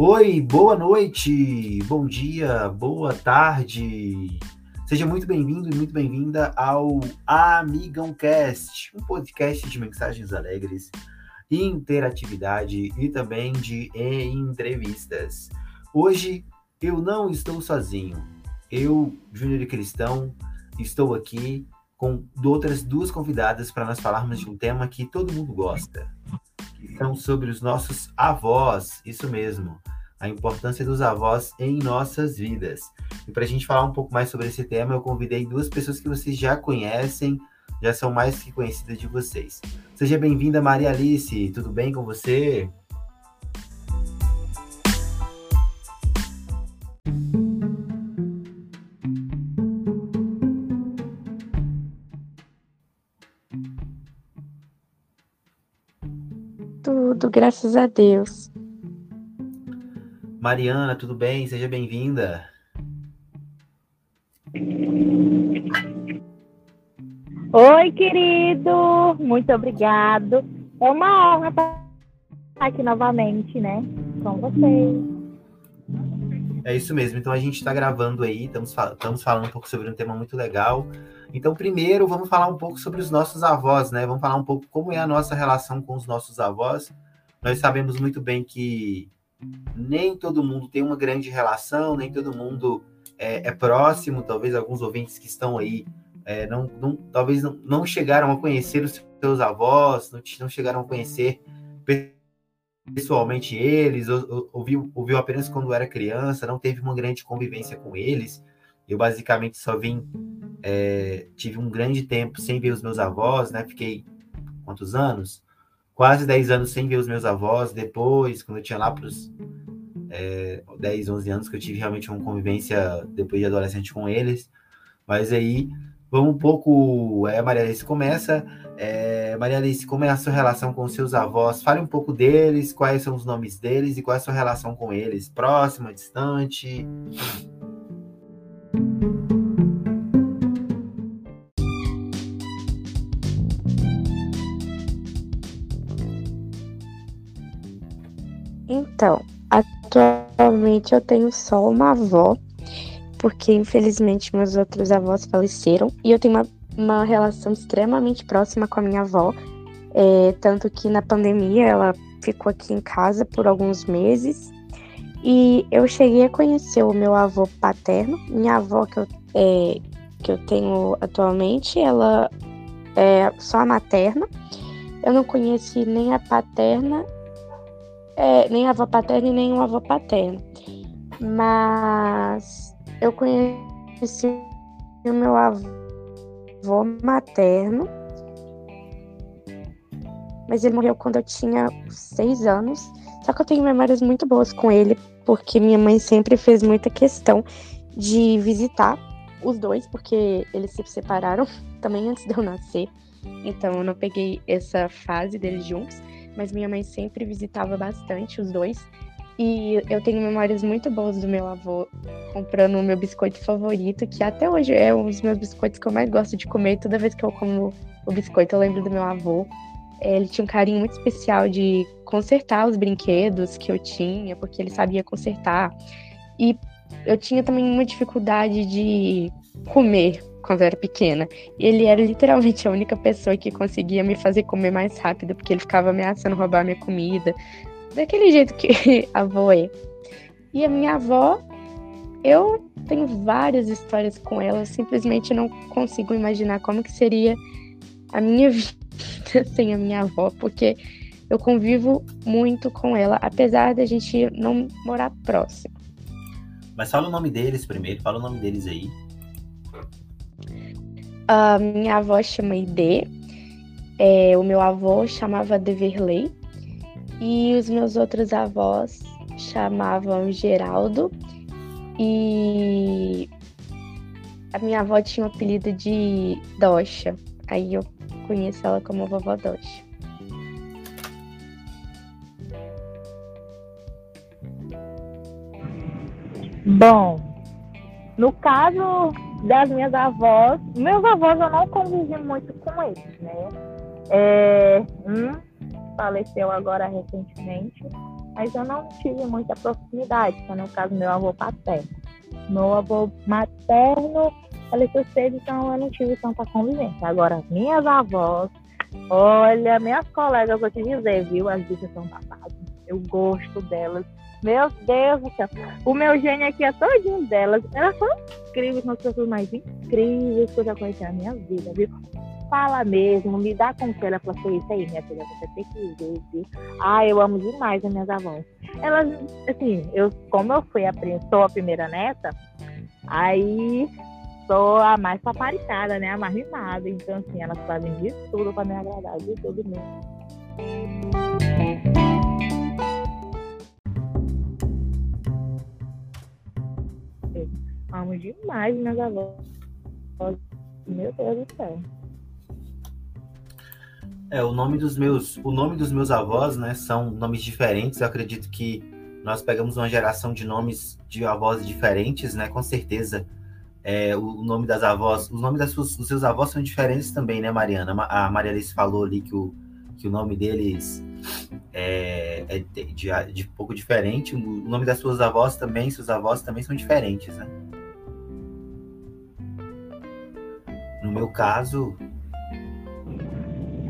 Oi, boa noite, bom dia, boa tarde. Seja muito bem-vindo e muito bem-vinda ao Amigão Cast, um podcast de mensagens alegres, interatividade e também de entrevistas. Hoje eu não estou sozinho. Eu, Júnior Cristão, estou aqui com outras duas convidadas para nós falarmos de um tema que todo mundo gosta, sobre os nossos avós, isso mesmo, a importância dos avós em nossas vidas. E para a gente falar um pouco mais sobre esse tema, eu convidei duas pessoas que vocês já conhecem, já são mais que conhecidas de vocês. Seja bem-vinda, Maria Alice, tudo bem com você? Graças a Deus. Mariana, tudo bem? Seja bem-vinda. Oi, querido. Muito obrigado. É uma honra estar aqui novamente, né? Com vocês. É isso mesmo. Então a gente está gravando aí, estamos, estamos falando um pouco sobre um tema muito legal. Então, primeiro, vamos falar um pouco sobre os nossos avós, né? Vamos falar um pouco como é a nossa relação com os nossos avós. Nós sabemos muito bem que nem todo mundo tem uma grande relação, nem todo mundo é, é próximo. Talvez alguns ouvintes que estão aí é, não, não, talvez não, não, chegaram a conhecer os seus avós, não, não chegaram a conhecer pessoalmente eles, ou, ou, ouviu, ouviu apenas quando era criança, não teve uma grande convivência com eles. Eu basicamente só vim, é, tive um grande tempo sem ver os meus avós, né? Fiquei quantos anos? Quase 10 anos sem ver os meus avós. Depois, quando eu tinha lá para os é, 10, 11 anos, que eu tive realmente uma convivência depois de adolescente com eles. Mas aí, vamos um pouco. É, Maria Alice começa. É, Maria Alice, como é a sua relação com seus avós? Fale um pouco deles, quais são os nomes deles e qual é a sua relação com eles? Próxima, distante? Então, atualmente eu tenho só uma avó, porque infelizmente meus outros avós faleceram, e eu tenho uma, uma relação extremamente próxima com a minha avó, é, tanto que na pandemia ela ficou aqui em casa por alguns meses, e eu cheguei a conhecer o meu avô paterno, minha avó que eu, é, que eu tenho atualmente, ela é só a materna. Eu não conheci nem a paterna, é, nem avó paterna e nem o avô paterno. Mas eu conheci o meu avô materno, mas ele morreu quando eu tinha seis anos. Só que eu tenho memórias muito boas com ele, porque minha mãe sempre fez muita questão de visitar os dois, porque eles se separaram também antes de eu nascer. Então eu não peguei essa fase deles juntos, mas minha mãe sempre visitava bastante os dois. E eu tenho memórias muito boas do meu avô comprando o meu biscoito favorito, que até hoje é um dos meus biscoitos que eu mais gosto de comer. Toda vez que eu como o biscoito, eu lembro do meu avô. É, ele tinha um carinho muito especial de consertar os brinquedos que eu tinha, porque ele sabia consertar. E eu tinha também uma dificuldade de comer quando eu era pequena. Ele era literalmente a única pessoa que conseguia me fazer comer mais rápido, porque ele ficava ameaçando roubar minha comida. Daquele jeito que a avó é. E a minha avó, eu tenho várias histórias com ela, eu simplesmente não consigo imaginar como que seria a minha vida sem a minha avó, porque eu convivo muito com ela, apesar da gente não morar próximo. Mas fala o nome deles primeiro, fala o nome deles aí. A minha avó chama Ide, é, o meu avô chamava Deverley, e os meus outros avós chamavam Geraldo, e a minha avó tinha o apelido de Docha, aí eu conheço ela como vovó Docha. Bom, no caso das minhas avós, meus avós eu não convivi muito com eles, né? É, um faleceu agora recentemente, mas eu não tive muita proximidade, que no caso meu avô paterno. Meu avô materno faleceu cedo, então eu não tive tanta convivência. Agora, minhas avós, olha, minhas colegas, vou te dizer, viu? As bichas são papadas. Eu gosto delas. Meu Deus do céu. O meu gênio aqui é todinho delas. Elas são incríveis, são as pessoas mais incríveis que eu já conheci na minha vida, viu? Fala mesmo, me dá conselho. Ela falou isso aí, minha filha, você tem que ver, viu? Ah, eu amo demais as minhas avós. Elas, assim, eu, como eu fui a, sou a primeira neta, aí sou a mais paparicada, né? A mais mimada. Então, assim, elas fazem de tudo para me agradar, de tudo mesmo. Demais minhas avós. Meu Deus do céu. É, o nome dos meus, o nome dos meus avós, né, são nomes diferentes. Eu acredito que nós pegamos uma geração de nomes de avós diferentes, né? Com certeza. É, o nome das avós, os nomes das suas, dos seus avós são diferentes também, né, Mariana? A Maria Alice falou ali que o, que o nome deles é, é de, de, de pouco diferente. O nome das suas avós também, seus avós também são diferentes, né? No meu caso.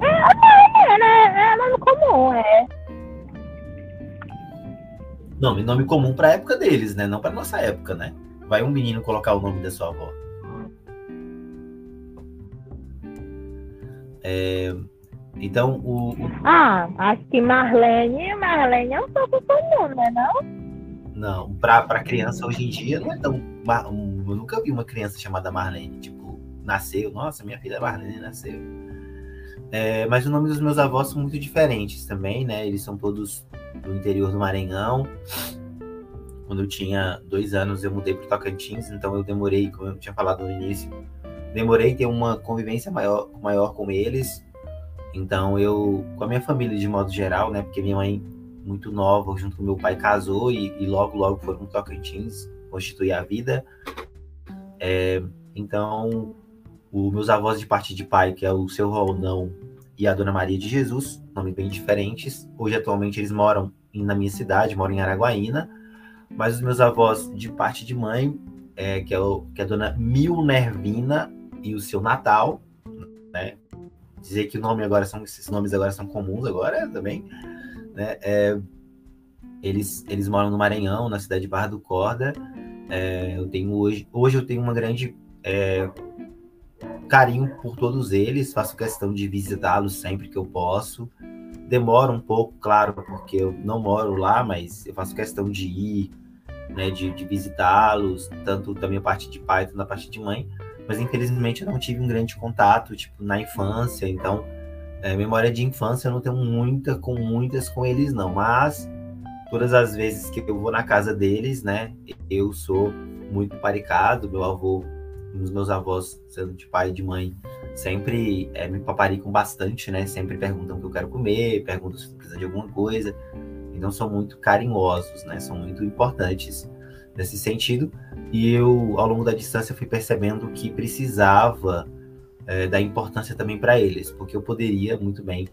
É, é, né? é nome comum, é. Nome, nome comum para a época deles, né? Não para nossa época, né? Vai um menino colocar o nome da sua avó. É, então, o, o, Ah, acho que Marlene, Marlene é um pouco comum, né? Não? Não, para criança hoje em dia não é tão. Eu nunca vi uma criança chamada Marlene. Tipo, nasceu. Nossa, minha filha Marlene nasceu. É, mas o nome dos meus avós são muito diferentes também, né? Eles são todos do interior do Maranhão. Quando eu tinha dois anos, eu mudei para Tocantins, então eu demorei, como eu tinha falado no início, demorei ter uma convivência maior, maior com eles. Então eu, com a minha família de modo geral, né? Porque minha mãe, muito nova, junto com meu pai, casou e, e logo, logo foram para Tocantins constituir a vida. É, então os meus avós de parte de pai, que é o seu Roldão e a Dona Maria de Jesus, nomes bem diferentes. Hoje, atualmente, eles moram na minha cidade, moram em Araguaína. Mas os meus avós de parte de mãe, é, que, é o, que é a Dona Milnervina e o seu Natal, né? Dizer que o nome agora são, esses nomes agora são comuns agora também, né? É, eles, eles moram no Maranhão, na cidade de Barra do Corda. É, eu tenho hoje, hoje eu tenho uma grande é, carinho por todos eles, faço questão de visitá-los sempre que eu posso. Demora um pouco, claro, porque eu não moro lá, mas eu faço questão de ir, né, de, de visitá-los, tanto da minha parte de pai quanto da parte de mãe. Mas infelizmente eu não tive um grande contato, tipo, na infância, então é, memória de infância eu não tenho muita com muitas com eles não, mas todas as vezes que eu vou na casa deles, né, eu sou muito paricado, meu avô os meus avós, sendo de pai e de mãe, sempre é, me paparicam bastante, né? Sempre perguntam o que eu quero comer, perguntam se precisa de alguma coisa. Então são muito carinhosos, né? São muito importantes nesse sentido. E eu, ao longo da distância, fui percebendo que precisava é, importância também para eles, porque eu poderia muito bem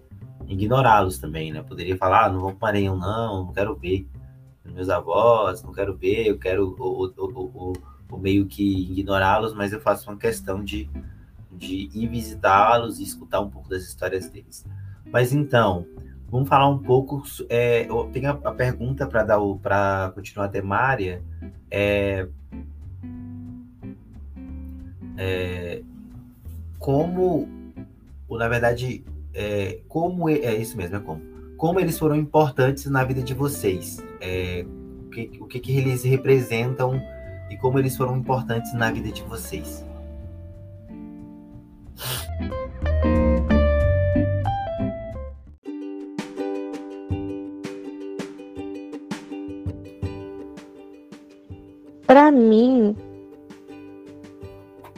ignorá-los também, né? Eu poderia falar, ah, não vou para Maranhão, não, não quero ver meus avós, não quero ver, eu quero o, o, o, ou meio que ignorá-los, mas eu faço uma questão de, de ir visitá-los e escutar um pouco das histórias deles. Mas então, vamos falar um pouco. É, eu tenho a, a pergunta para dar para continuar a temária. É, é, como, ou na verdade, é, como é, isso mesmo, é como, como eles foram importantes na vida de vocês? É, o que, o que, que eles representam e como eles foram importantes na vida de vocês. Para mim,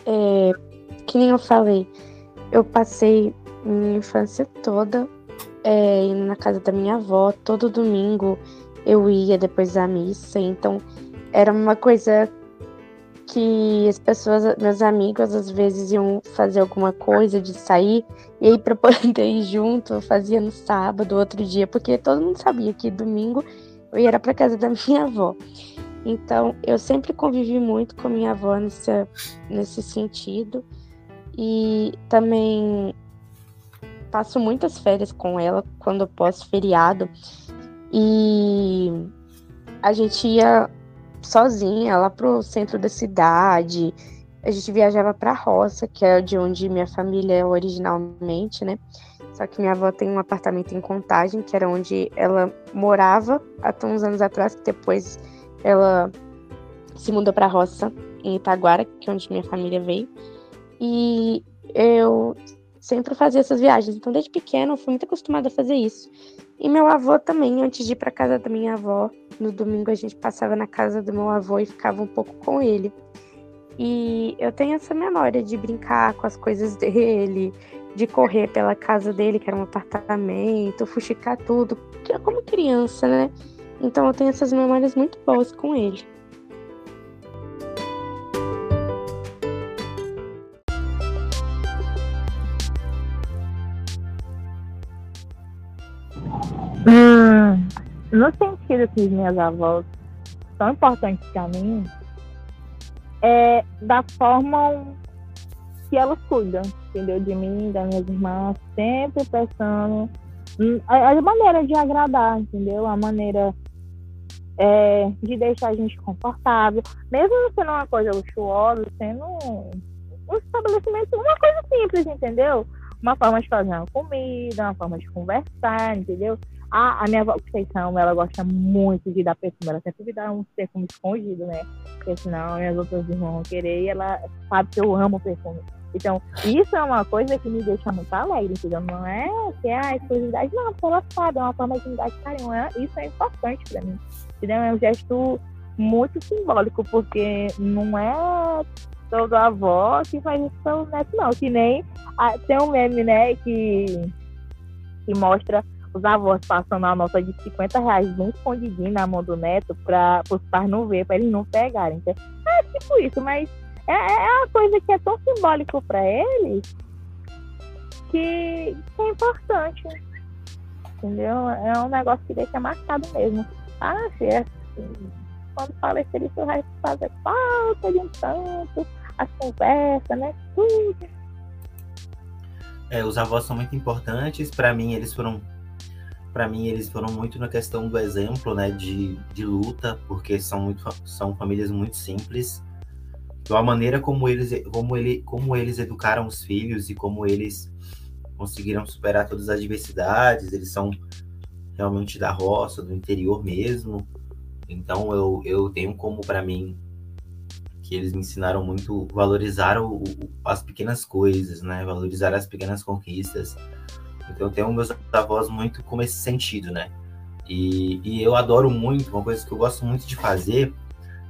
é, que nem eu falei, eu passei minha infância toda é, indo na casa da minha avó. Todo domingo eu ia depois da missa, então era uma coisa que as pessoas, meus amigos, às vezes iam fazer alguma coisa de sair, e aí para poder ir junto, eu fazia no sábado, outro dia, porque todo mundo sabia que domingo eu ia para casa da minha avó. Então, eu sempre convivi muito com minha avó nesse, nesse sentido. E também passo muitas férias com ela quando posso, feriado. E a gente ia sozinha lá pro centro da cidade. A gente viajava pra roça, que é de onde minha família é originalmente, né? Só que minha avó tem um apartamento em Contagem, que era onde ela morava até uns anos atrás, que depois ela se mudou pra roça em Itaguara, que é onde minha família veio. E eu sempre fazia essas viagens. Então, desde pequena, eu fui muito acostumada a fazer isso. E meu avô também, antes de ir para casa da minha avó, no domingo a gente passava na casa do meu avô e ficava um pouco com ele. E eu tenho essa memória de brincar com as coisas dele, de correr pela casa dele, que era um apartamento, fuxicar tudo, como criança, né? Então eu tenho essas memórias muito boas com ele. Hum, no sentido que minhas avós são importantes para mim, é da forma que elas cuidam, entendeu? De mim, das minhas irmãs, sempre pensando hum, a, a maneira de agradar, entendeu? A maneira é, de deixar a gente confortável, mesmo sendo uma coisa luxuosa, sendo um, um estabelecimento, uma coisa simples, entendeu? Uma forma de fazer uma comida, uma forma de conversar, entendeu? A, a minha avó Conceição, ela gosta muito de dar perfume. Ela sempre me dá um perfume escondido, né? Porque senão minhas outras irmãs vão querer e ela sabe que eu amo perfume. Então, isso é uma coisa que me deixa muito alegre, entendeu? Não é que é a exclusividade, não, porque ela sabe, é uma forma de me dar carinho. É, isso é importante pra mim. Entendeu? É um gesto muito simbólico, porque não é toda avó que faz isso pelo neto, não. Que nem a, tem um meme, né, que, que mostra os avós passando a nota de 50 reais bem escondidinho na mão do neto para os pais não ver, para eles não pegarem. Então, é tipo isso, mas é, é uma coisa que é tão simbólico para eles que, que, é importante. Entendeu? É um negócio que deixa marcado mesmo. Ah, filha, quando falecer isso vai fazer falta de um tanto, as conversas, né? Tudo. É, os avós são muito importantes. Para mim, eles foram para mim eles foram muito na questão do exemplo, né, de, de luta, porque são muito são famílias muito simples. Então a maneira como eles como ele como eles educaram os filhos e como eles conseguiram superar todas as adversidades, eles são realmente da roça, do interior mesmo. Então eu, eu tenho como para mim que eles me ensinaram muito valorizar o, as pequenas coisas, né? Valorizar as pequenas conquistas. Então eu tenho meus avós muito como esse sentido, né? E, e eu adoro muito, uma coisa que eu gosto muito de fazer,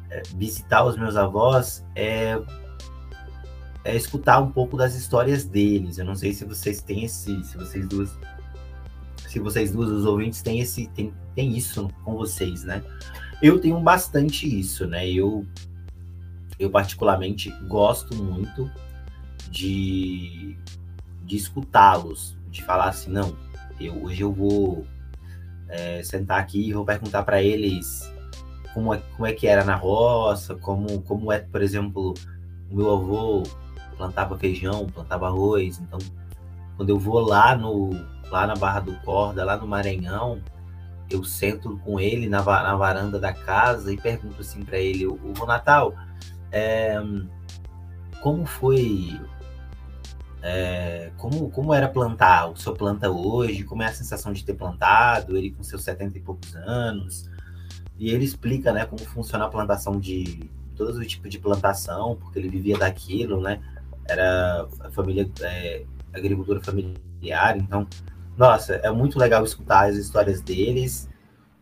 é visitar os meus avós, é, é escutar um pouco das histórias deles. Eu não sei se vocês têm esse, se vocês duas, se vocês duas, os ouvintes, têm esse, tem, tem isso com vocês, né? Eu tenho bastante isso, né? Eu, eu particularmente gosto muito de, de escutá-los, de falar assim, não, eu, hoje eu vou é, sentar aqui e vou perguntar para eles como é, como é que era na roça, como, como é, por exemplo, o meu avô plantava feijão, plantava arroz, então quando eu vou lá no lá na Barra do Corda, lá no Maranhão, eu sento com ele na, na varanda da casa e pergunto assim para ele, o, o Natal, é, como foi é, como, como era plantar? O senhor planta hoje? Como é a sensação de ter plantado? Ele com seus 70 e poucos anos. E ele explica, né, como funciona a plantação de todo tipo de plantação, porque ele vivia daquilo, né? Era a família, é, agricultura familiar. Então, nossa, é muito legal escutar as histórias deles.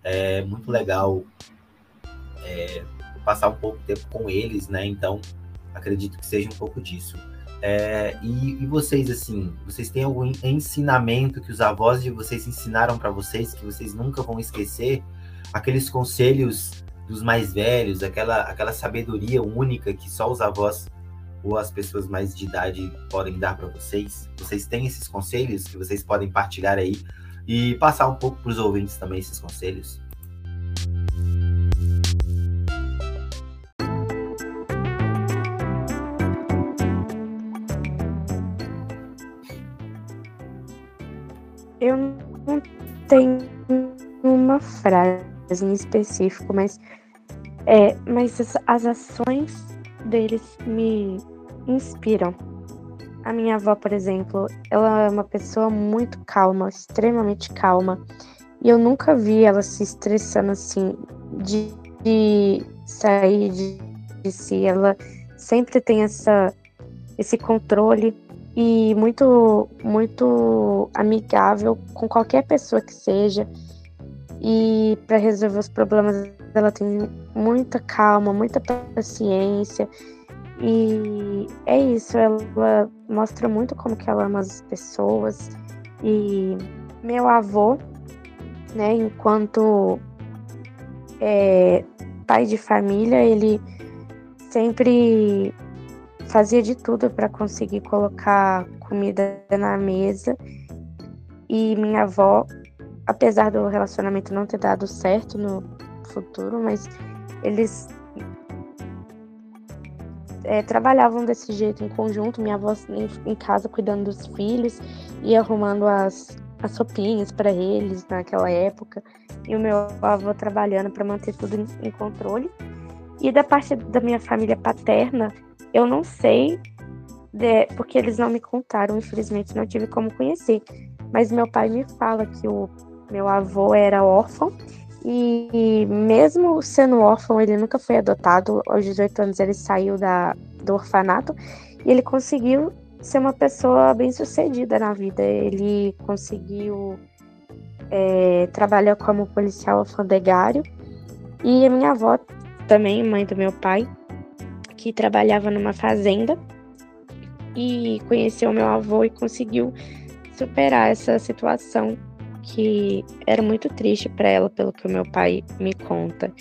É muito legal é, passar um pouco de tempo com eles, né? Então, acredito que seja um pouco disso. É, e, e, vocês, assim, vocês têm algum ensinamento que os avós de vocês ensinaram para vocês que vocês nunca vão esquecer? Aqueles conselhos dos mais velhos, aquela, aquela sabedoria única que só os avós ou as pessoas mais de idade podem dar para vocês? Vocês têm esses conselhos que vocês podem partilhar aí e passar um pouco para os ouvintes também esses conselhos? Eu não tenho uma frase em específico, mas, é, mas as, as ações deles me inspiram. A minha avó, por exemplo, ela é uma pessoa muito calma, extremamente calma. E eu nunca vi ela se estressando assim, de, de sair de, de si. Ela sempre tem essa, esse controle e muito, muito amigável com qualquer pessoa que seja. E para resolver os problemas, ela tem muita calma, muita paciência. E é isso, ela mostra muito como que ela ama as pessoas. E meu avô, né, enquanto é, pai de família, ele sempre fazia de tudo para conseguir colocar comida na mesa. E minha avó, apesar do relacionamento não ter dado certo no futuro, mas eles é, trabalhavam desse jeito em conjunto, minha avó em, em, casa cuidando dos filhos e arrumando as, as roupinhas para eles naquela época, e o meu avô trabalhando para manter tudo em, em controle. E da parte da minha família paterna, eu não sei, de, porque eles não me contaram, infelizmente não tive como conhecer. Mas meu pai me fala que o meu avô era órfão e mesmo sendo órfão, ele nunca foi adotado. Aos 18 anos ele saiu da, do orfanato e ele conseguiu ser uma pessoa bem sucedida na vida. Ele conseguiu é, trabalhar como policial alfandegário. E a minha avó, também, mãe do meu pai, que trabalhava numa fazenda e conheceu meu avô e conseguiu superar essa situação que era muito triste para ela, pelo que o meu pai me conta.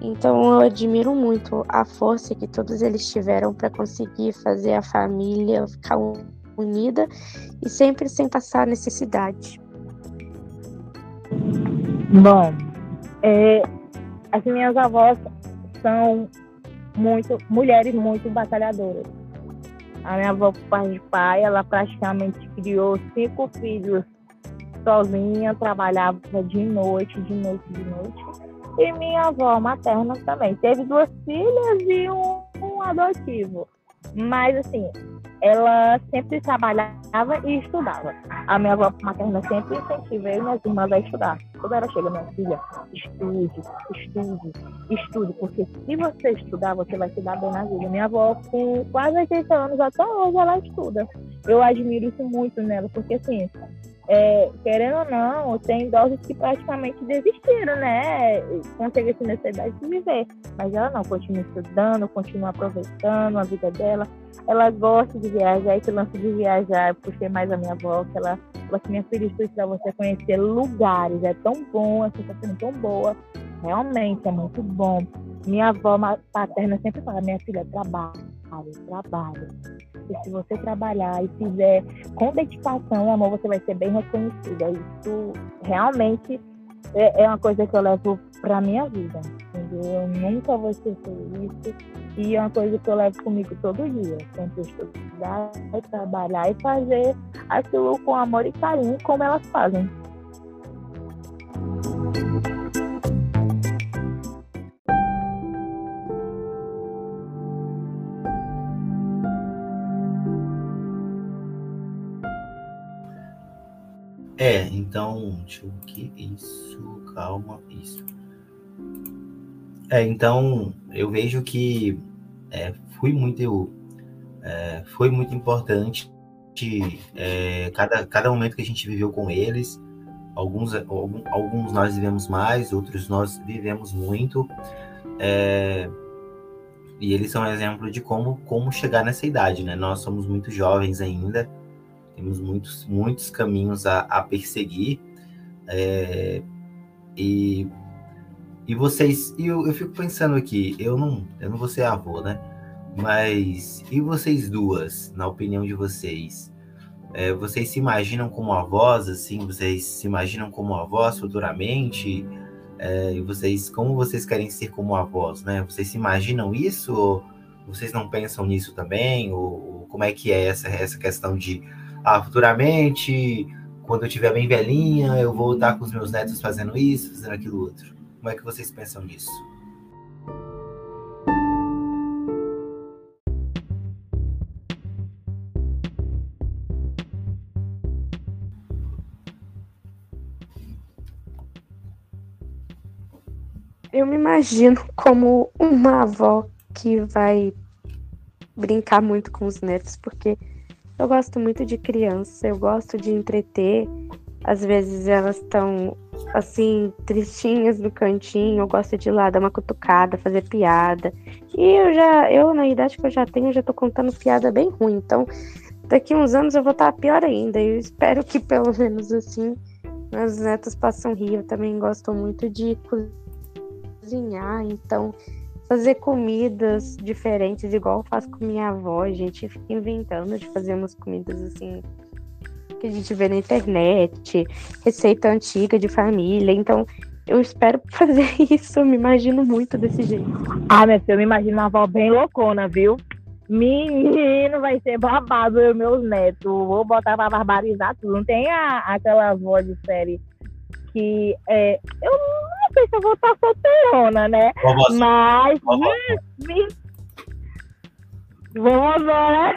Então eu admiro muito a força que todos eles tiveram para conseguir fazer a família ficar unida e sempre sem passar necessidade. Bom, é, as minhas avós são muito mulheres muito batalhadoras. A minha avó, por parte de pai, ela praticamente criou cinco filhos sozinha, trabalhava de noite, de noite, de noite. E minha avó materna também. Teve duas filhas e um, um adotivo. Mas, assim, ela sempre trabalhava e estudava. A minha avó materna sempre incentivou eu e minhas irmãs a estudar. Quando ela chega, minha filha, estude, estude, estude, porque se você estudar, você vai se dar bem na vida. Minha avó, com quase 80 anos, até hoje ela estuda. Eu admiro isso muito nela, porque assim, é, querendo ou não, tem idosos que praticamente desistiram, né? Conseguem essa necessidade de viver. Mas ela não, continua estudando, continua aproveitando a vida dela. Ela gosta de viajar, esse lance de viajar, puxei mais a minha avó, que ela falou assim, minha filha, isso para você conhecer lugares, é tão bom, a sensação é tão boa. Realmente, é muito bom. Minha avó paterna sempre fala, minha filha, trabalha, trabalha porque se você trabalhar e fizer com dedicação e amor, você vai ser bem reconhecida. Isso realmente é, é uma coisa que eu levo para minha vida. Entendeu? Eu nunca vou esquecer isso. E é uma coisa que eu levo comigo todo dia. Sempre estudar, trabalhar e fazer aquilo com amor e carinho, como elas fazem. Eu que isso, calma, isso. É, então, eu vejo que é, foi muito, é, foi muito importante é, cada, cada momento que a gente viveu com eles. Alguns, alguns nós vivemos mais, outros nós vivemos muito. É, e eles são um exemplo de como, como chegar nessa idade, né? Nós somos muito jovens ainda temos muitos, muitos caminhos a, a perseguir. É, e, e vocês, e eu, eu fico pensando aqui, eu não, eu não vou ser avô, né? Mas e vocês duas, na opinião de vocês? É, vocês se imaginam como avós, assim? Vocês se imaginam como avós futuramente? É, e vocês, como vocês querem ser como avós, né? Vocês se imaginam isso? Ou vocês não pensam nisso também? Ou, ou como é que é essa, essa questão de ah, futuramente, quando eu estiver bem velhinha, eu vou estar com os meus netos fazendo isso, fazendo aquilo outro. Como é que vocês pensam nisso? Eu me imagino como uma avó que vai brincar muito com os netos, porque eu gosto muito de criança, eu gosto de entreter. Às vezes elas estão assim, tristinhas no cantinho, eu gosto de ir lá dar uma cutucada, fazer piada. E eu já, eu na idade que eu já tenho, já tô contando piada bem ruim. Então, daqui uns anos eu vou estar pior ainda. Eu espero que pelo menos assim meus netos possam rir. Eu também gosto muito de cozinhar, então fazer comidas diferentes, igual eu faço com minha avó. A gente fica inventando de fazer umas comidas assim que a gente vê na internet, receita antiga de família. Então, eu espero fazer isso. Eu me imagino muito desse jeito. Ah, minha filha, eu me imagino uma avó bem loucona, viu? Menino, vai ser babado eu meus netos. Vou botar pra barbarizar tudo. Não tem a, aquela avó de série que é, eu não sei se eu vou estar solteirona, né? Vovózinha. Mas. Vovó. Hum. Vamos né?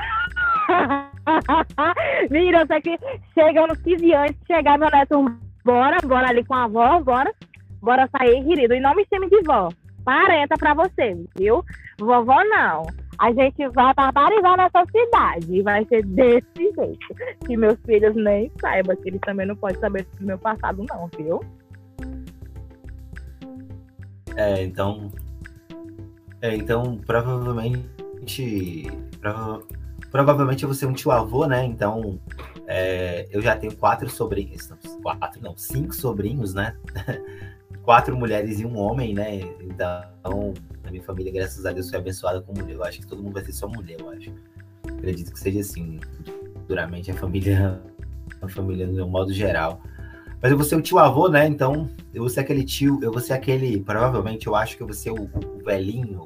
Mira, eu sei que chega nos 15 anos, chegar meu neto, bora, bora ali com a avó, bora, bora sair, querido. E não me chame de vó. Parenta pra você, viu? Vovó não. A gente vai barbarizar nessa cidade. E vai ser desse jeito. Que meus filhos nem saibam, que eles também não podem saber do meu passado, não, viu? É, então. É, então, provavelmente. prova- provavelmente eu vou ser um tio avô, né? Então, é, eu já tenho quatro sobrinhos. Quatro, não, cinco sobrinhos, né? quatro mulheres e um homem, né? Então, a minha família, graças a Deus, foi abençoada com mulher. Eu acho que todo mundo vai ser só mulher, eu acho. Acredito que seja assim, futuramente, a família, a família no modo geral. Mas eu vou ser o tio avô, né? Então, eu vou ser aquele tio, eu vou ser aquele, provavelmente eu acho que eu vou ser o, o velhinho,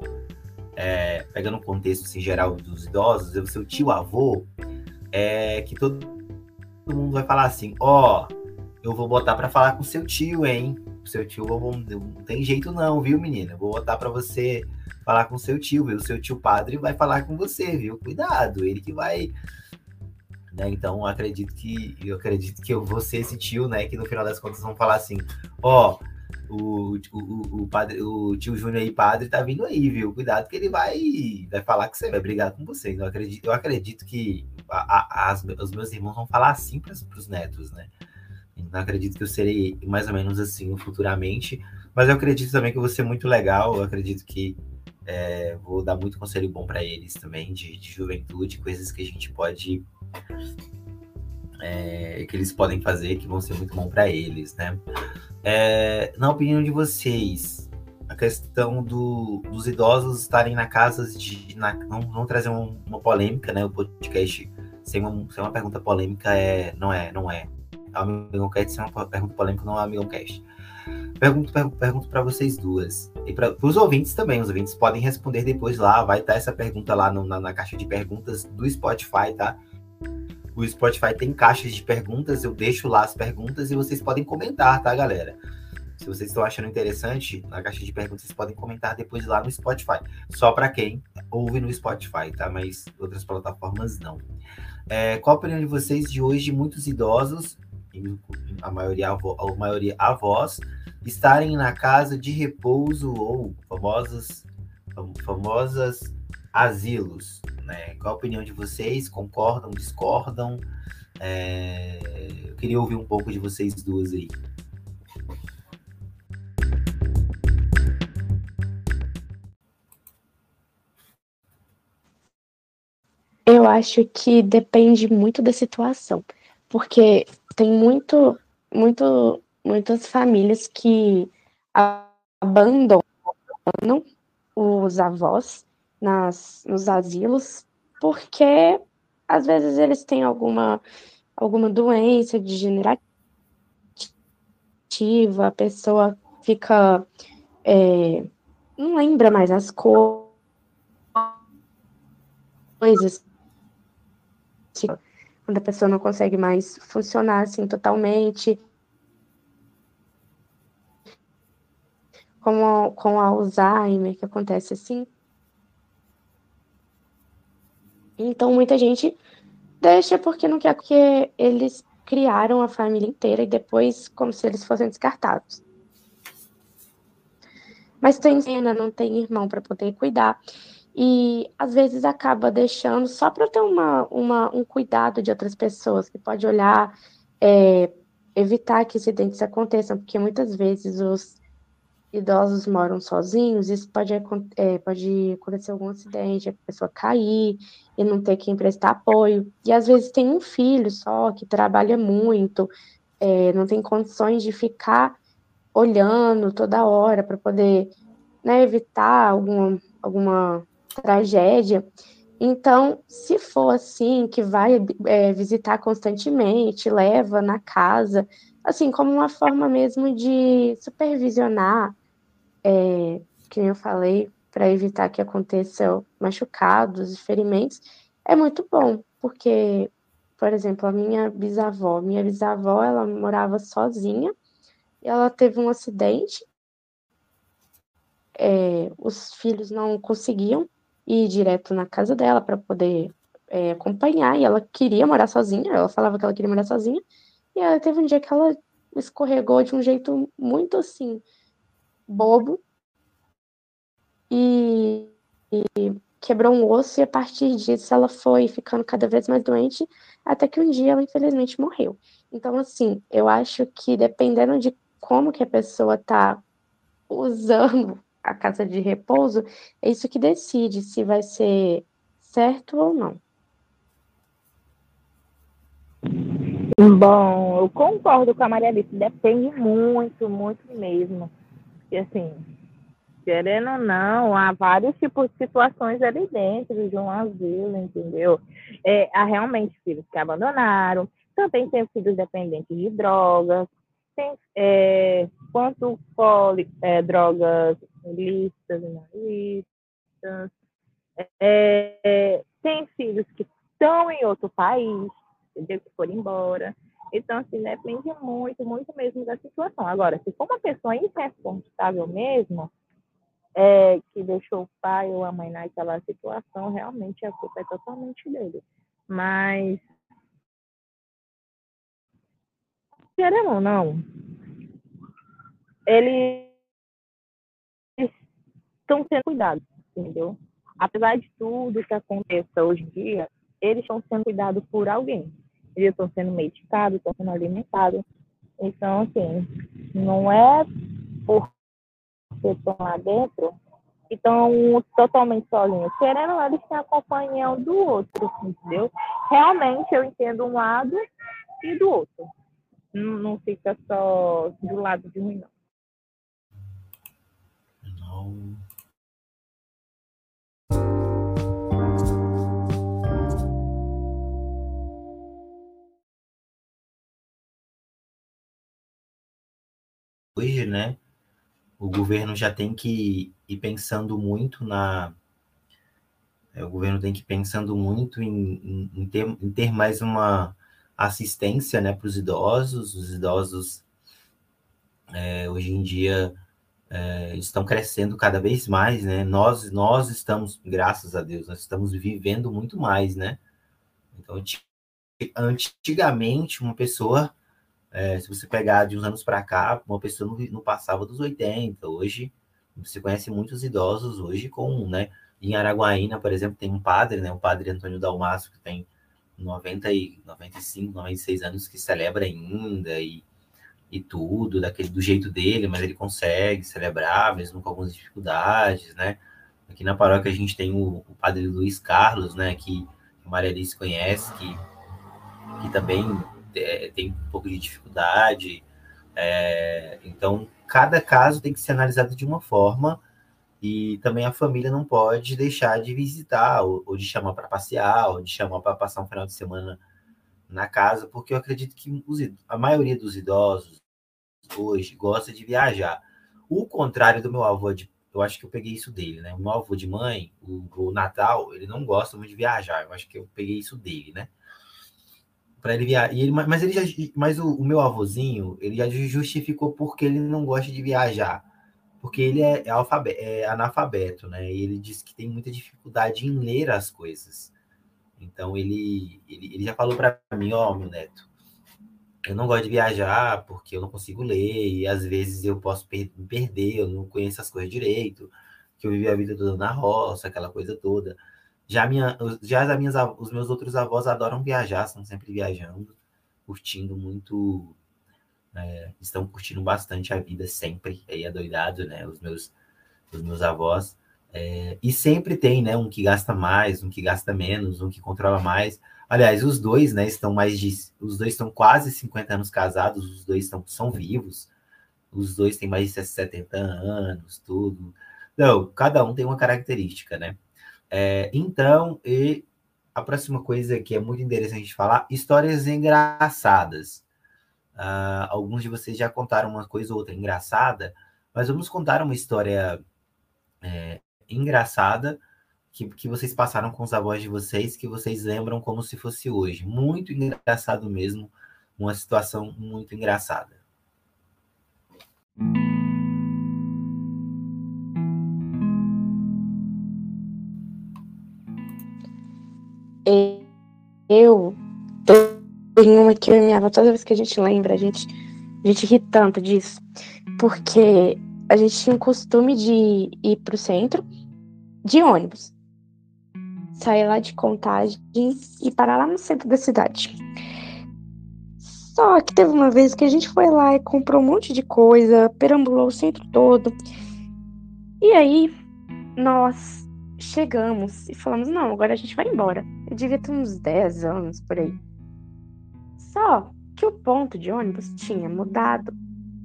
é, pegando o contexto assim, geral dos idosos, eu vou ser o tio avô, é, que todo, todo mundo vai falar assim, ó, eu vou botar pra falar com seu tio, hein? Seu tio vou- não tem jeito não, viu, menina? Vou botar pra você falar com seu tio, viu? O seu tio padre vai falar com você, viu? Cuidado, ele que vai né? Então, acredito que eu acredito que eu vou ser esse tio, né? Que no final das contas vão falar assim: ó, o, o, o, padre, o tio Júnior aí, padre, tá vindo aí, viu? Cuidado que ele vai, vai falar que você vai brigar com você. Então, eu acredito, eu acredito que a- a- as- os meus irmãos vão falar assim para os netos, né? Então, acredito que eu serei mais ou menos assim futuramente. Mas eu acredito também que eu vou ser muito legal. Eu acredito que é, vou dar muito conselho bom para eles também, de, de juventude, coisas que a gente pode é, que eles podem fazer que vão ser muito bom para eles, né? É, na opinião de vocês, a questão do- dos idosos estarem na casa de. Na, vamos, vamos trazer um- uma polêmica, né? O podcast sem uma, sem uma pergunta polêmica é, não é, não é. É um Amigão Cast sem uma pergunta polêmica não é um Amigão Cast. Pergunto, per- pergunto para vocês duas. E para os ouvintes também. Os ouvintes podem responder depois lá. Vai estar essa pergunta lá no- na, na caixa de perguntas do Spotify, tá? O Spotify tem caixas de perguntas, eu deixo lá as perguntas e vocês podem comentar, tá, galera? Se vocês estão achando interessante, na caixa de perguntas vocês podem comentar depois lá no Spotify. Só para quem ouve no Spotify, tá? Mas outras plataformas não. É, qual a opinião de vocês de hoje muitos idosos, a maioria, a maioria avós, estarem na casa de repouso ou famosas, fam- famosas asilos, né? Qual a opinião de vocês? Concordam, discordam? É, Eu queria ouvir um pouco de vocês duas aí. Eu acho que depende muito da situação, porque tem muito, muito, muitas famílias que abandonam os avós nas, nos asilos, porque às vezes eles têm alguma, alguma doença degenerativa, a pessoa fica, é, não lembra mais as co- coisas, quando a pessoa não consegue mais funcionar assim totalmente. Como com Alzheimer, que acontece assim. Então, muita gente deixa porque não quer, porque eles criaram a família inteira e depois, como se eles fossem descartados. Mas tem cena, não tem irmão para poder cuidar e às vezes acaba deixando só para ter uma, uma, um cuidado de outras pessoas, que pode olhar, é, evitar que acidentes aconteçam, porque muitas vezes os idosos moram sozinhos, isso pode, é, pode acontecer algum acidente, a pessoa cair e não ter quem prestar apoio. E às vezes tem um filho só que trabalha muito, é, não tem condições de ficar olhando toda hora para poder né, evitar alguma, alguma tragédia. Então, se for assim, que vai é, visitar constantemente, leva na casa, assim, como uma forma mesmo de supervisionar, é, que eu falei, para evitar que aconteçam machucados e ferimentos, é muito bom, porque, por exemplo, a minha bisavó, minha bisavó, ela morava sozinha, e ela teve um acidente, é, os filhos não conseguiam ir direto na casa dela para poder é, acompanhar, e ela queria morar sozinha, ela falava que ela queria morar sozinha, e ela teve um dia que ela escorregou de um jeito muito assim, bobo, e, e quebrou um osso, e a partir disso ela foi ficando cada vez mais doente, até que um dia ela infelizmente morreu. Então, assim, eu acho que dependendo de como que a pessoa tá usando a casa de repouso, é isso que decide se vai ser certo ou não. Bom, eu concordo com a Maria Alice, depende muito, muito mesmo. E assim, querendo ou não, há vários tipos de situações ali dentro de um asilo, entendeu? É, há realmente filhos que abandonaram, também tem filhos dependentes de drogas, tem é, quanto poli, é, drogas listas e não listas. É, tem filhos que estão em outro país, entendeu? que foram embora. Então, assim, depende muito, muito mesmo da situação. Agora, se for uma pessoa irresponsável mesmo, é, que deixou o pai ou a mãe naquela situação, realmente a culpa é totalmente dele. Mas, querendo ou não, ele estão sendo cuidados, entendeu? Apesar de tudo que aconteça hoje em dia, eles estão sendo cuidados por alguém. Eles estão sendo medicados, estão sendo alimentados. Então, assim, não é porque estão lá dentro e estão totalmente sozinhos. Querendo ou não, eles têm a companhia um do outro, entendeu? Realmente eu entendo um lado e do outro. Não, não fica só do lado de um, não. Não. Hoje, né, o governo já tem que ir pensando muito na. É, o governo tem que ir pensando muito em, em, ter, em ter mais uma assistência né, para os idosos. Os idosos, é, hoje em dia, é, estão crescendo cada vez mais, né? Nós, nós estamos, graças a Deus, nós estamos vivendo muito mais, né? Então, antigamente, uma pessoa é, se você pegar de uns anos para cá, uma pessoa não, não, passava dos 80. Hoje, você conhece muitos idosos hoje com, né? Em Araguaína, por exemplo, tem um padre, né? O padre Antônio Dalmaço, que tem 90 e 95, 96 anos, que celebra ainda e, e tudo, daquele, do jeito dele, mas ele consegue celebrar, mesmo com algumas dificuldades, né? Aqui na paróquia a gente tem o, o padre Luiz Carlos, né? Que a Maria Alice conhece, que, que também tem um pouco de dificuldade. É, então, cada caso tem que ser analisado de uma forma e também a família não pode deixar de visitar, ou, ou de chamar para passear, ou de chamar para passar um final de semana na casa, porque eu acredito que os, a maioria dos idosos hoje gosta de viajar. O contrário do meu avô de eu acho que eu peguei isso dele, né? O meu avô de mãe, o, o Natal, ele não gosta muito de viajar. Eu acho que eu peguei isso dele, né? Para ele viajar. Ele, mas ele já, mas o, o, meu avôzinho, ele já justificou porque ele não gosta de viajar, porque ele é, é, alfabeto, é analfabeto, né? E ele disse que tem muita dificuldade em ler as coisas. Então ele, ele, ele já falou para mim, ó, oh, meu neto, eu não gosto de viajar porque eu não consigo ler e às vezes eu posso per me perder, eu não conheço as coisas direito, que eu vivi a vida toda na roça, aquela coisa toda. Já, minha, já as minhas, os meus outros avós adoram viajar, estão sempre viajando, curtindo muito, é, estão curtindo bastante a vida sempre, aí é doidado, né? Os meus, os meus avós. É, e sempre tem, né? Um que gasta mais, um que gasta menos, um que controla mais. Aliás, os dois, né, estão mais de. Os dois estão quase 50 anos casados, os dois estão, são vivos, os dois têm mais de 70 anos, tudo. Não, cada um tem uma característica, né? É, então, e a próxima coisa que é muito interessante falar: histórias engraçadas. Uh, alguns de vocês já contaram uma coisa ou outra engraçada, mas vamos contar uma história é, engraçada que, que vocês passaram com os avós de vocês, que vocês lembram como se fosse hoje. Muito engraçado mesmo, uma situação muito engraçada. Eu tenho uma que eu e minha avó, toda vez que a gente lembra, a gente, a gente ri tanto disso. Porque a gente tinha o costume de ir pro centro de ônibus sair lá de Contagem e parar lá no centro da cidade. Só que teve uma vez que a gente foi lá e comprou um monte de coisa, perambulou o centro todo. E aí nós chegamos e falamos: não, agora a gente vai embora. Eu devia ter uns 10 anos por aí. Só que o ponto de ônibus tinha mudado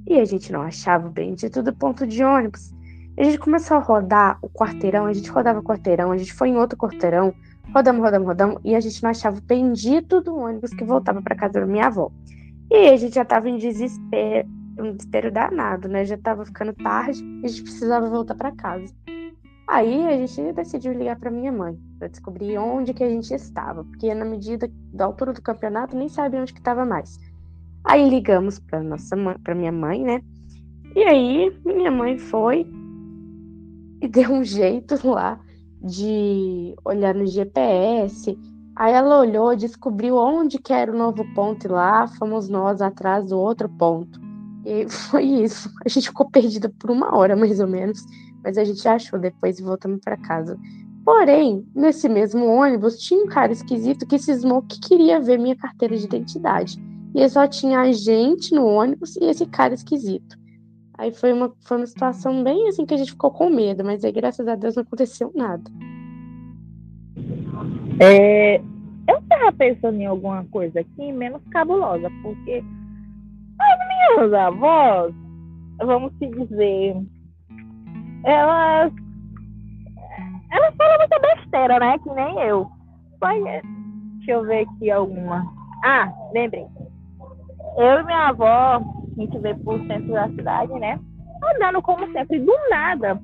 e a gente não achava o bendito do ponto de ônibus. A gente começou a rodar o quarteirão, a gente rodava o quarteirão, a gente foi em outro quarteirão, rodamos, rodamos, rodamos, e a gente não achava o bendito do ônibus que voltava para casa da minha avó. E a gente já tava em desespero, um desespero danado, né? Já tava ficando tarde e a gente precisava voltar para casa. Aí a gente decidiu ligar para minha mãe para descobrir onde que a gente estava, porque na medida da altura do campeonato nem sabia onde que estava mais. Aí ligamos para nossa para minha mãe, né? E aí minha mãe foi e deu um jeito lá de olhar no GPS. Aí ela olhou, descobriu onde que era o novo ponto e lá fomos nós atrás do outro ponto. E foi isso. A gente ficou perdida por uma hora, mais ou menos, mas a gente achou depois e voltamos para casa. Porém, nesse mesmo ônibus tinha um cara esquisito que cismou que queria ver minha carteira de identidade. E só tinha a gente no ônibus e esse cara esquisito. Aí foi uma, foi uma situação bem assim que a gente ficou com medo, mas aí graças a Deus não aconteceu nada. É, eu estava pensando em alguma coisa aqui menos cabulosa, porque as minhas avós, vamos se dizer, elas elas falam muita besteira, né? Que nem eu. Mas, deixa eu ver aqui alguma. Ah, lembrei. Eu e minha avó, a gente vê por centro da cidade, né? Andando como sempre, do nada.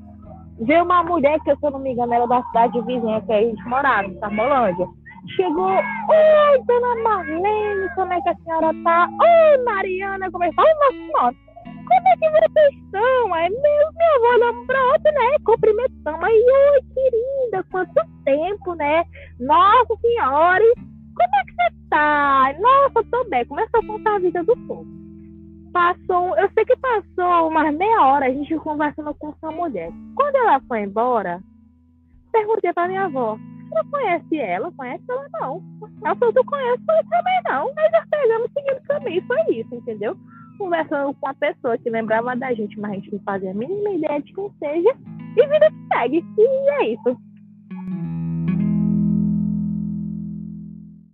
Vê uma mulher que, se eu não me engano, era da cidade vizinha que a gente morava, em Sarmolândia. Chegou, oi, dona Marlene, como é que a senhora tá? Oi, Mariana, como é que tá? Oi, nossa senhora, como é que vocês estão? Aí meu, minha avó olhando pra outra, né? Cumprimentando. Aí, oi, querida, quanto tempo, né? Nossa senhora, como é que você tá? Nossa, tô bem. Começou a contar a vida do povo. Passou, eu sei que passou umas meia hora a gente conversando com essa mulher. Quando ela foi embora, perguntei pra minha avó: Você conhece ela? Conhece ela não? Ela falou: Tu conhece? Eu também não. Aí já pegamos seguindo o caminho. Foi isso, entendeu? Conversando com uma pessoa que lembrava da gente, mas a gente não fazia a mínima ideia de quem seja. E vida que segue. E é isso.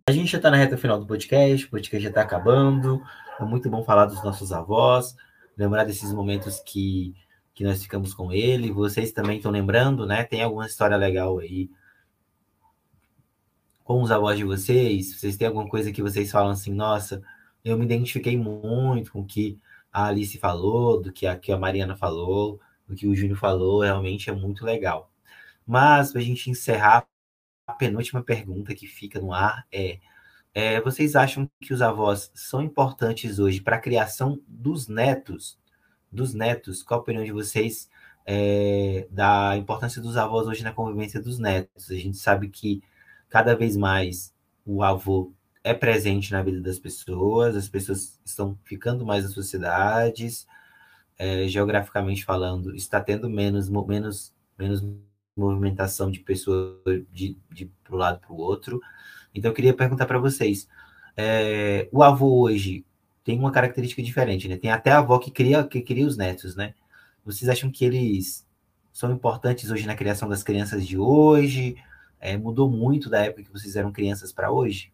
A gente já está na reta final do podcast, o podcast já está acabando. É muito bom falar dos nossos avós, lembrar desses momentos que, que nós ficamos com ele. Vocês também estão lembrando, né? Tem alguma história legal aí com os avós de vocês? Vocês têm alguma coisa que vocês falam assim, nossa, eu me identifiquei muito com o que a Alice falou, do que a, que a Mariana falou, do que o Júnior falou, realmente é muito legal. Mas, para a gente encerrar, a penúltima pergunta que fica no ar é É, vocês acham que os avós são importantes hoje para a criação dos netos? Dos netos, qual a opinião de vocês é, da importância dos avós hoje na convivência dos netos? A gente sabe que cada vez mais o avô é presente na vida das pessoas, as pessoas estão ficando mais nas sociedades, é, geograficamente falando, está tendo menos, menos, menos movimentação de pessoas de, de para um lado para o outro. Então, eu queria perguntar para vocês: é, o avô hoje tem uma característica diferente, né? Tem até a avó que cria, que cria os netos, né? Vocês acham que eles são importantes hoje na criação das crianças de hoje? É, mudou muito da época que vocês eram crianças para hoje?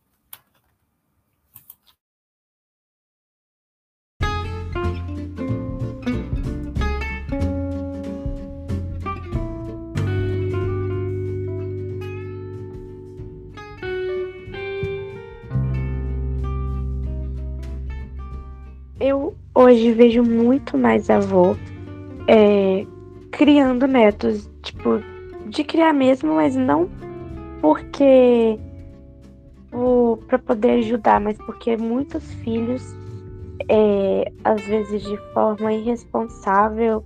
Eu hoje vejo muito mais avô é, criando netos, tipo, de criar mesmo, mas não porque para poder ajudar, mas porque muitos filhos, é, às vezes de forma irresponsável,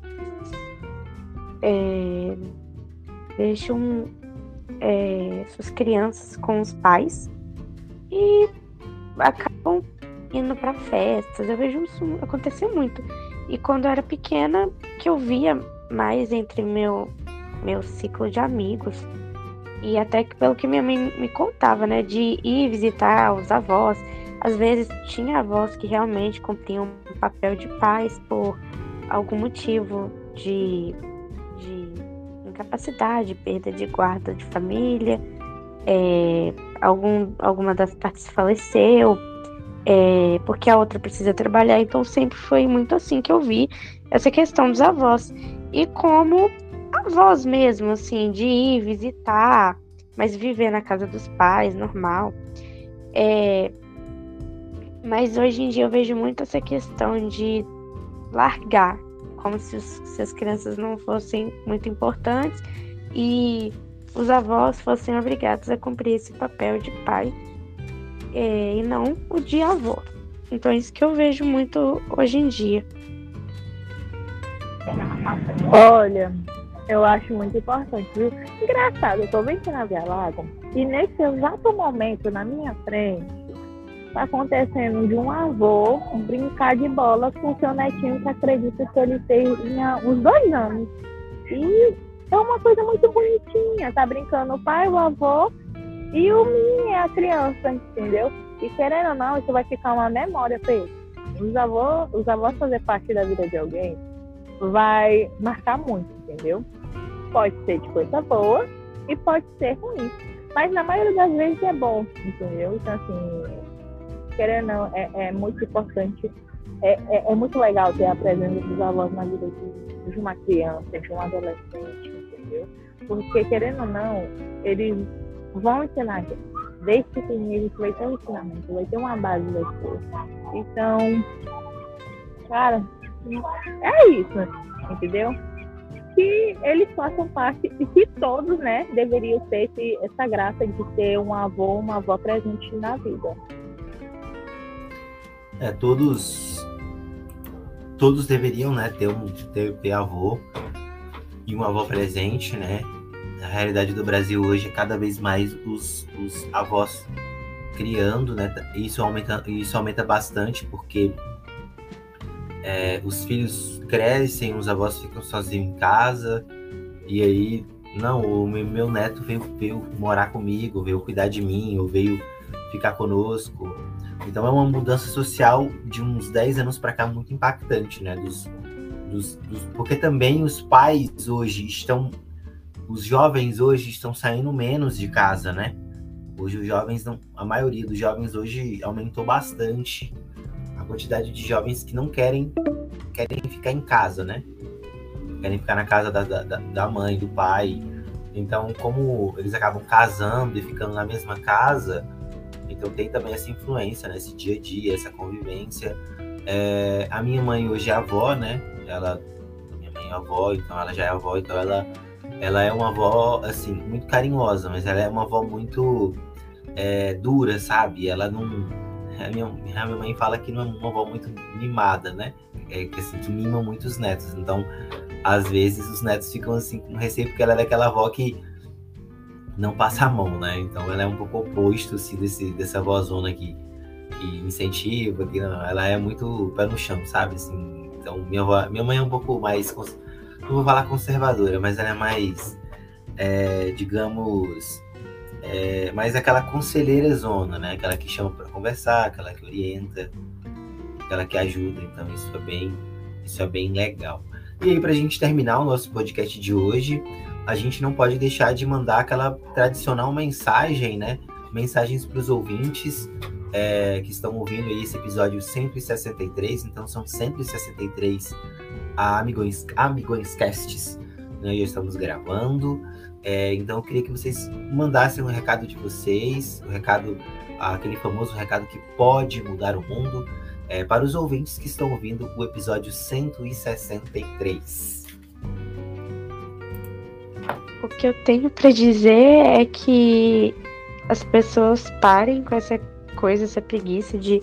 é, deixam é, suas crianças com os pais e acabam indo para festas. Eu vejo isso acontecer muito. E quando eu era pequena, que eu via mais entre meu meu ciclo de amigos e até que pelo que minha mãe me contava, né, de ir visitar os avós. Às vezes tinha avós que realmente cumpriam um papel de pais por algum motivo de, de incapacidade, perda de guarda de família, é, algum, alguma das partes faleceu, é, porque a outra precisa trabalhar. Então sempre foi muito assim que eu vi essa questão dos avós. E como avós mesmo, assim, de ir visitar, mas viver na casa dos pais, normal. É, mas hoje em dia eu vejo muito essa questão de largar, como se, os, se as crianças não fossem muito importantes e os avós fossem obrigados a cumprir esse papel de pai e não o de avô. Então é isso que eu vejo muito hoje em dia. Olha, eu acho muito importante? Engraçado, eu tô vendo na Via Lago e nesse exato momento, na minha frente, tá acontecendo de um avô brincar de bola com seu netinho que acredita que ele tem uns dois anos. E é uma coisa muito bonitinha, tá brincando o pai, o avô e o menino é a criança, entendeu? E querendo ou não, isso vai ficar uma memória pra ele. Os avós, os avós fazer parte da vida de alguém vai marcar muito, entendeu? Pode ser de coisa boa e pode ser ruim. Mas na maioria das vezes é bom, entendeu? Então, assim, querendo ou não, é, é muito importante, é, é, é, muito legal ter a presença dos avós na vida de, de uma criança, de um adolescente, entendeu? Porque, querendo ou não, eles vão ensinar a gente. Desde pequenininho a gente vai ter um ensinamento, vai ter uma base depois. Então, cara, é isso, entendeu? Que eles façam parte e que todos, né, deveriam ter esse, essa graça de ter um avô, uma avó presente na vida. É, todos todos deveriam, né, ter um ter, ter avô e uma avó presente, né? A realidade do Brasil hoje é cada vez mais os, os avós criando, né? Isso aumenta, isso aumenta bastante porque é, os filhos crescem, os avós ficam sozinhos em casa e aí não, o meu neto veio, veio morar comigo, veio cuidar de mim, ou veio ficar conosco. Então é uma mudança social de uns 10 anos para cá muito impactante, né? Dos, dos, dos, porque também os pais hoje estão os jovens hoje estão saindo menos de casa, né? Hoje os jovens não, a maioria dos jovens hoje aumentou bastante a quantidade de jovens que não querem querem ficar em casa, né? Querem ficar na casa da, da, da mãe, do pai. Então, como eles acabam casando e ficando na mesma casa, então tem também essa influência, né? Esse dia a dia, essa convivência. É, a minha mãe hoje é avó, né? Ela, minha mãe é avó, então ela já é avó, então ela ela é uma avó, assim, muito carinhosa, mas ela é uma avó muito é, dura, sabe? Ela não. A minha, a minha mãe fala que não é uma avó muito mimada, né? É, que, assim, que mima muito os netos. Então, às vezes, os netos ficam assim com receio, porque ela é daquela avó que não passa a mão, né? Então, ela é um pouco oposto assim, desse, dessa avózona que, que incentiva, que não, ela é muito pé no chão, sabe? Assim, então, minha, avó, minha mãe é um pouco mais. Não vou falar conservadora, mas ela é mais. É, digamos é, mas aquela conselheira zona, né? Aquela que chama para conversar, aquela que orienta, aquela que ajuda. Então isso é bem, isso é bem legal. E aí para a gente terminar o nosso podcast de hoje, a gente não pode deixar de mandar aquela tradicional mensagem, né? Mensagens para os ouvintes é, que estão ouvindo esse episódio 163. Então são 163 Amigões, Amigões Casts. Né? Já estamos gravando. É, então eu queria que vocês mandassem um recado de vocês, o um recado, aquele famoso recado que pode mudar o mundo, é, para os ouvintes que estão ouvindo o episódio 163. O que eu tenho para dizer é que as pessoas parem com essa coisa, essa preguiça de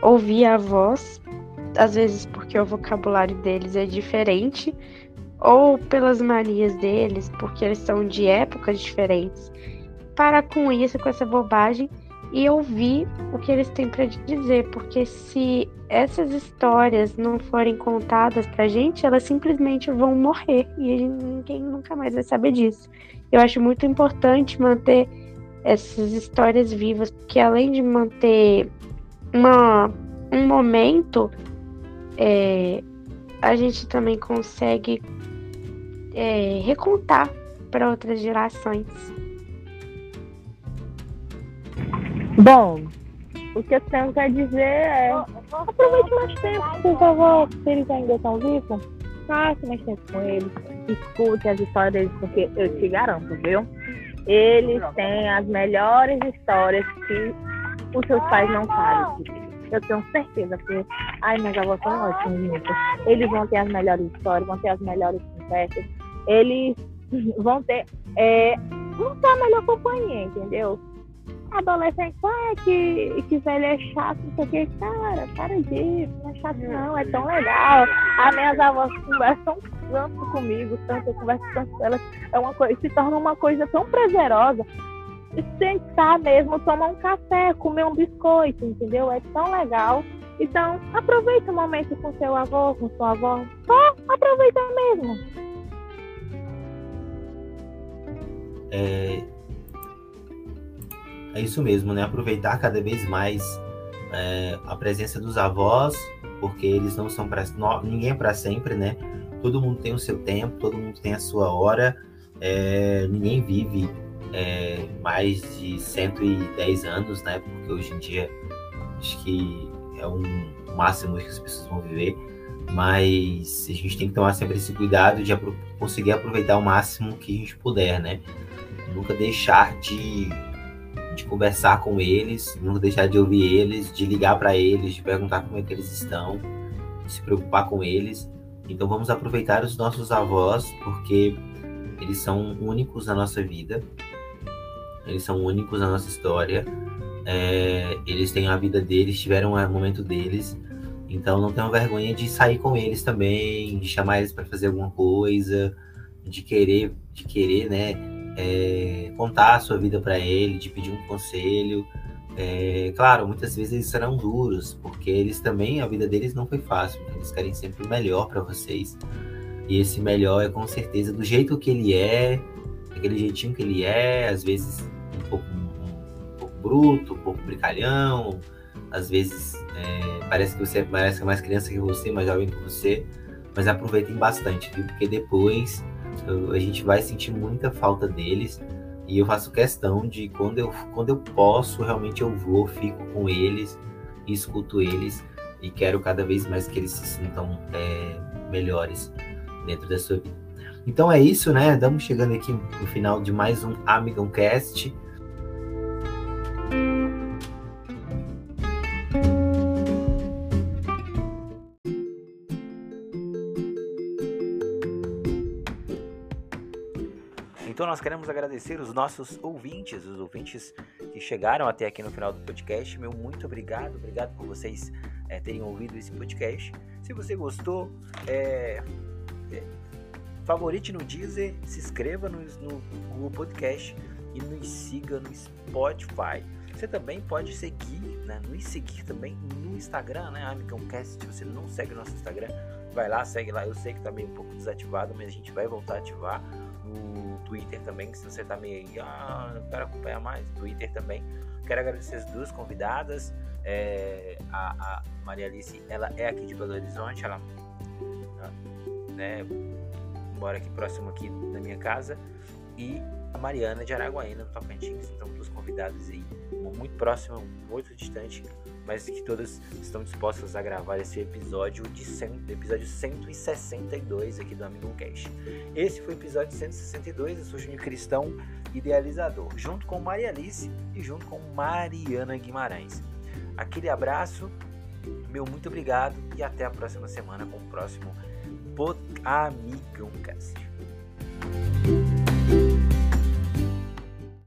ouvir a voz, às vezes porque o vocabulário deles é diferente ou pelas manias deles, porque eles são de épocas diferentes. Para com isso, com essa bobagem e ouvir o que eles têm para dizer, porque se essas histórias não forem contadas pra gente, elas simplesmente vão morrer e ninguém nunca mais vai saber disso. Eu acho muito importante manter essas histórias vivas, porque além de manter uma, um momento, é, a gente também consegue é, recontar para outras gerações. Bom, o que eu tenho a dizer é aproveite mais tempo com avós, se eles ainda estão vivos, passe mais tempo com eles, escute as histórias deles, porque eu te garanto, viu? Eles têm as melhores histórias que os seus pais não sabem. Eu tenho certeza, porque ai, meus avós são ótimos, Eles vão ter as melhores histórias, vão ter as melhores conversas, eles vão ter, é, vão ter a melhor companhia, entendeu? Adolescente, ah, que, que velho é chato, não sei o que, cara, para disso, não é chato não, é tão legal. As minhas avós conversam tanto comigo, tanto eu converso tanto com elas, é uma coisa, se torna uma coisa tão prazerosa. Sentar mesmo, tomar um café, comer um biscoito, entendeu? É tão legal. Então, aproveita o momento com seu avô, com sua avó. Só aproveita mesmo. É, é isso mesmo, né? Aproveitar cada vez mais é, a presença dos avós, porque eles não são para ninguém é para sempre, né? Todo mundo tem o seu tempo, todo mundo tem a sua hora. É, ninguém vive é, mais de 110 anos, né? Porque hoje em dia acho que é um máximo que as pessoas vão viver. Mas a gente tem que tomar sempre esse cuidado de conseguir aproveitar o máximo que a gente puder, né? nunca deixar de, de conversar com eles, nunca deixar de ouvir eles, de ligar para eles, de perguntar como é que eles estão, de se preocupar com eles. Então vamos aproveitar os nossos avós, porque eles são únicos na nossa vida, eles são únicos na nossa história, é, eles têm a vida deles, tiveram o momento deles, então não tenham vergonha de sair com eles também, de chamar eles para fazer alguma coisa, de querer, de querer, né, é, contar a sua vida para ele, de pedir um conselho. É, claro, muitas vezes eles serão duros, porque eles também, a vida deles não foi fácil, então eles querem sempre o melhor para vocês. E esse melhor é com certeza do jeito que ele é, aquele jeitinho que ele é, às vezes um pouco, um, pouco bruto, um pouco brincalhão, às vezes é, parece que você parece que é mais criança que você, mais jovem que você, mas aproveitem bastante, viu? Porque depois eu, a gente vai sentir muita falta deles. E eu faço questão de, quando eu, quando eu posso, realmente eu vou, fico com eles, escuto eles e quero cada vez mais que eles se sintam é, melhores dentro da sua vida. Então é isso, né? Estamos chegando aqui no final de mais um Amigão Cast. Então nós queremos agradecer os nossos ouvintes, os ouvintes que chegaram até aqui no final do podcast. Meu muito obrigado, obrigado por vocês é, terem ouvido esse podcast. Se você gostou, é, é, favorite no Deezer, se inscreva no, no Google Podcast e nos siga no Spotify. Você também pode seguir, né, nos seguir também no Instagram, né, AmicãoCast. Se você não segue o nosso Instagram, vai lá, segue lá. Eu sei que tá meio um pouco desativado, mas a gente vai voltar a ativar no Twitter também, se você tá meio aí, ah, não quero acompanhar mais, Twitter também. Quero agradecer as duas convidadas. É, a, a, Maria Alice, ela é aqui de Belo Horizonte, ela né, mora aqui próximo aqui da minha casa. E a Mariana de Araguaína, no Tocantins. Então, duas convidadas aí, muito próximas, muito distante, mas que todas estão dispostas a gravar esse episódio de 100, episódio 162 aqui do Amigo Cash. Esse foi o episódio 162, eu sou Júnior Cristão, idealizador, junto com Maria Alice e junto com Mariana Guimarães. Aquele abraço, meu muito obrigado e até a próxima semana com o próximo Amigão Cast.